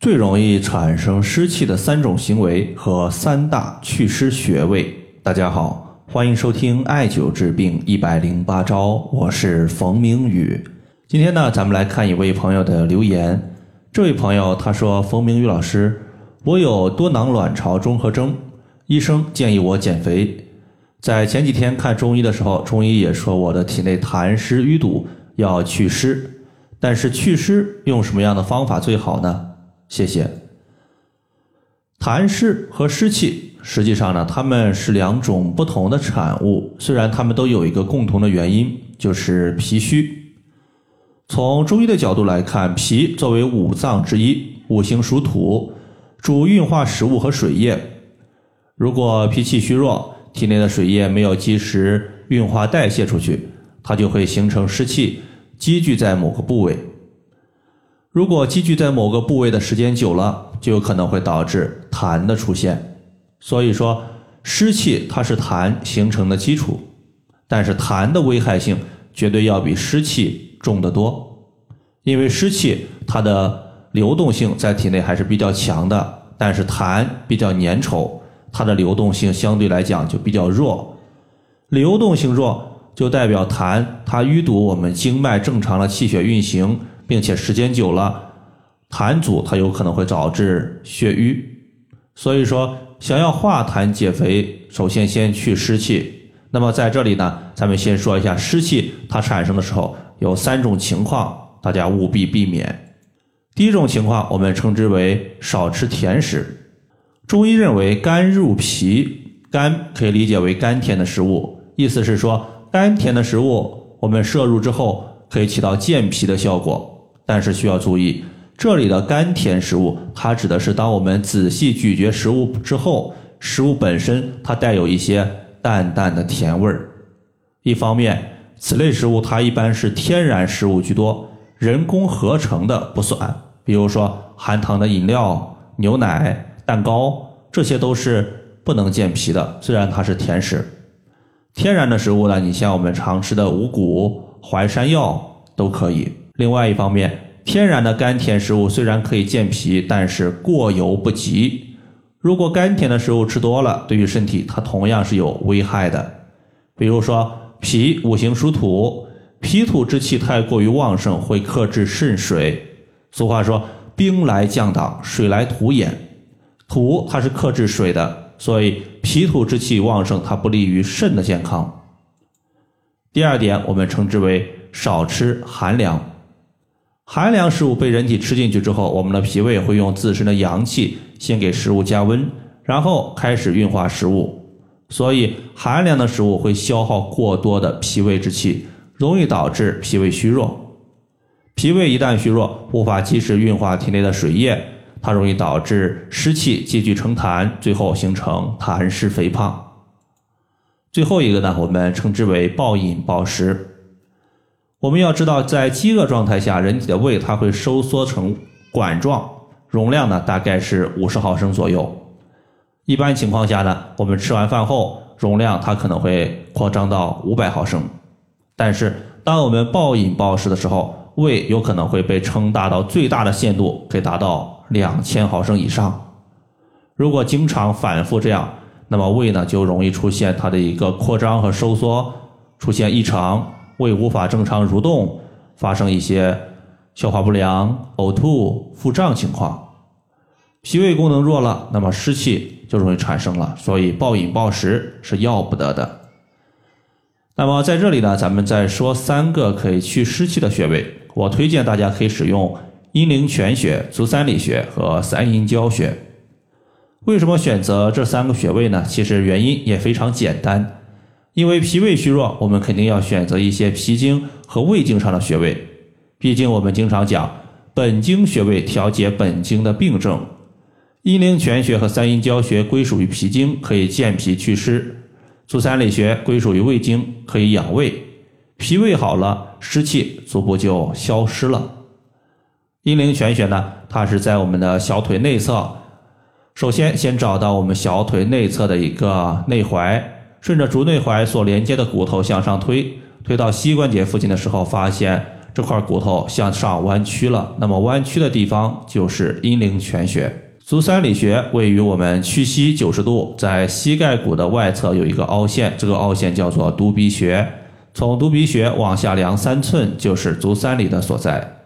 最容易产生湿气的三种行为和三大祛湿穴位。大家好，欢迎收听艾灸治病一百零八招，我是冯明宇。今天呢，咱们来看一位朋友的留言。这位朋友他说：“冯明宇老师，我有多囊卵巢综合征，医生建议我减肥。在前几天看中医的时候，中医也说我的体内痰湿淤堵，要祛湿。但是祛湿用什么样的方法最好呢？”谢谢。痰湿和湿气，实际上呢，它们是两种不同的产物。虽然它们都有一个共同的原因，就是脾虚。从中医的角度来看，脾作为五脏之一，五行属土，主运化食物和水液。如果脾气虚弱，体内的水液没有及时运化代谢出去，它就会形成湿气，积聚在某个部位。如果积聚在某个部位的时间久了，就有可能会导致痰的出现。所以说，湿气它是痰形成的基础，但是痰的危害性绝对要比湿气重得多。因为湿气它的流动性在体内还是比较强的，但是痰比较粘稠，它的流动性相对来讲就比较弱。流动性弱就代表痰它淤堵我们经脉正常的气血运行。并且时间久了，痰阻它有可能会导致血瘀，所以说想要化痰解肥，首先先去湿气。那么在这里呢，咱们先说一下湿气它产生的时候有三种情况，大家务必避免。第一种情况，我们称之为少吃甜食。中医认为甘入脾，甘可以理解为甘甜的食物，意思是说甘甜的食物我们摄入之后可以起到健脾的效果。但是需要注意，这里的甘甜食物，它指的是当我们仔细咀嚼食物之后，食物本身它带有一些淡淡的甜味儿。一方面，此类食物它一般是天然食物居多，人工合成的不算。比如说含糖的饮料、牛奶、蛋糕，这些都是不能健脾的。虽然它是甜食，天然的食物呢，你像我们常吃的五谷、淮山药都可以。另外一方面，天然的甘甜食物虽然可以健脾，但是过犹不及。如果甘甜的食物吃多了，对于身体它同样是有危害的。比如说，脾五行属土，脾土之气太过于旺盛，会克制肾水。俗话说：“兵来将挡，水来土掩。”土它是克制水的，所以脾土之气旺盛，它不利于肾的健康。第二点，我们称之为少吃寒凉。寒凉食物被人体吃进去之后，我们的脾胃会用自身的阳气先给食物加温，然后开始运化食物。所以，寒凉的食物会消耗过多的脾胃之气，容易导致脾胃虚弱。脾胃一旦虚弱，无法及时运化体内的水液，它容易导致湿气积聚成痰，最后形成痰湿肥胖。最后一个呢，我们称之为暴饮暴食。我们要知道，在饥饿状态下，人体的胃它会收缩成管状，容量呢大概是五十毫升左右。一般情况下呢，我们吃完饭后，容量它可能会扩张到五百毫升。但是，当我们暴饮暴食的时候，胃有可能会被撑大到最大的限度，可以达到两千毫升以上。如果经常反复这样，那么胃呢就容易出现它的一个扩张和收缩，出现异常。胃无法正常蠕动，发生一些消化不良、呕吐、腹胀情况。脾胃功能弱了，那么湿气就容易产生了，所以暴饮暴食是要不得的。那么在这里呢，咱们再说三个可以祛湿气的穴位，我推荐大家可以使用阴陵泉穴、足三里穴和三阴交穴。为什么选择这三个穴位呢？其实原因也非常简单。因为脾胃虚弱，我们肯定要选择一些脾经和胃经上的穴位。毕竟我们经常讲本经穴位调节本经的病症。阴陵泉穴和三阴交穴归属于脾经，可以健脾祛湿；足三里穴归属于胃经，可以养胃。脾胃好了，湿气逐步就消失了。阴陵泉穴呢，它是在我们的小腿内侧。首先，先找到我们小腿内侧的一个内踝。顺着足内踝所连接的骨头向上推，推到膝关节附近的时候，发现这块骨头向上弯曲了，那么弯曲的地方就是阴陵泉穴。足三里穴位于我们屈膝九十度，在膝盖骨的外侧有一个凹陷，这个凹陷叫做犊鼻穴。从犊鼻穴往下量三寸就是足三里的所在。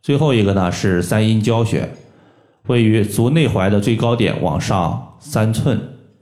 最后一个呢是三阴交穴，位于足内踝的最高点往上三寸。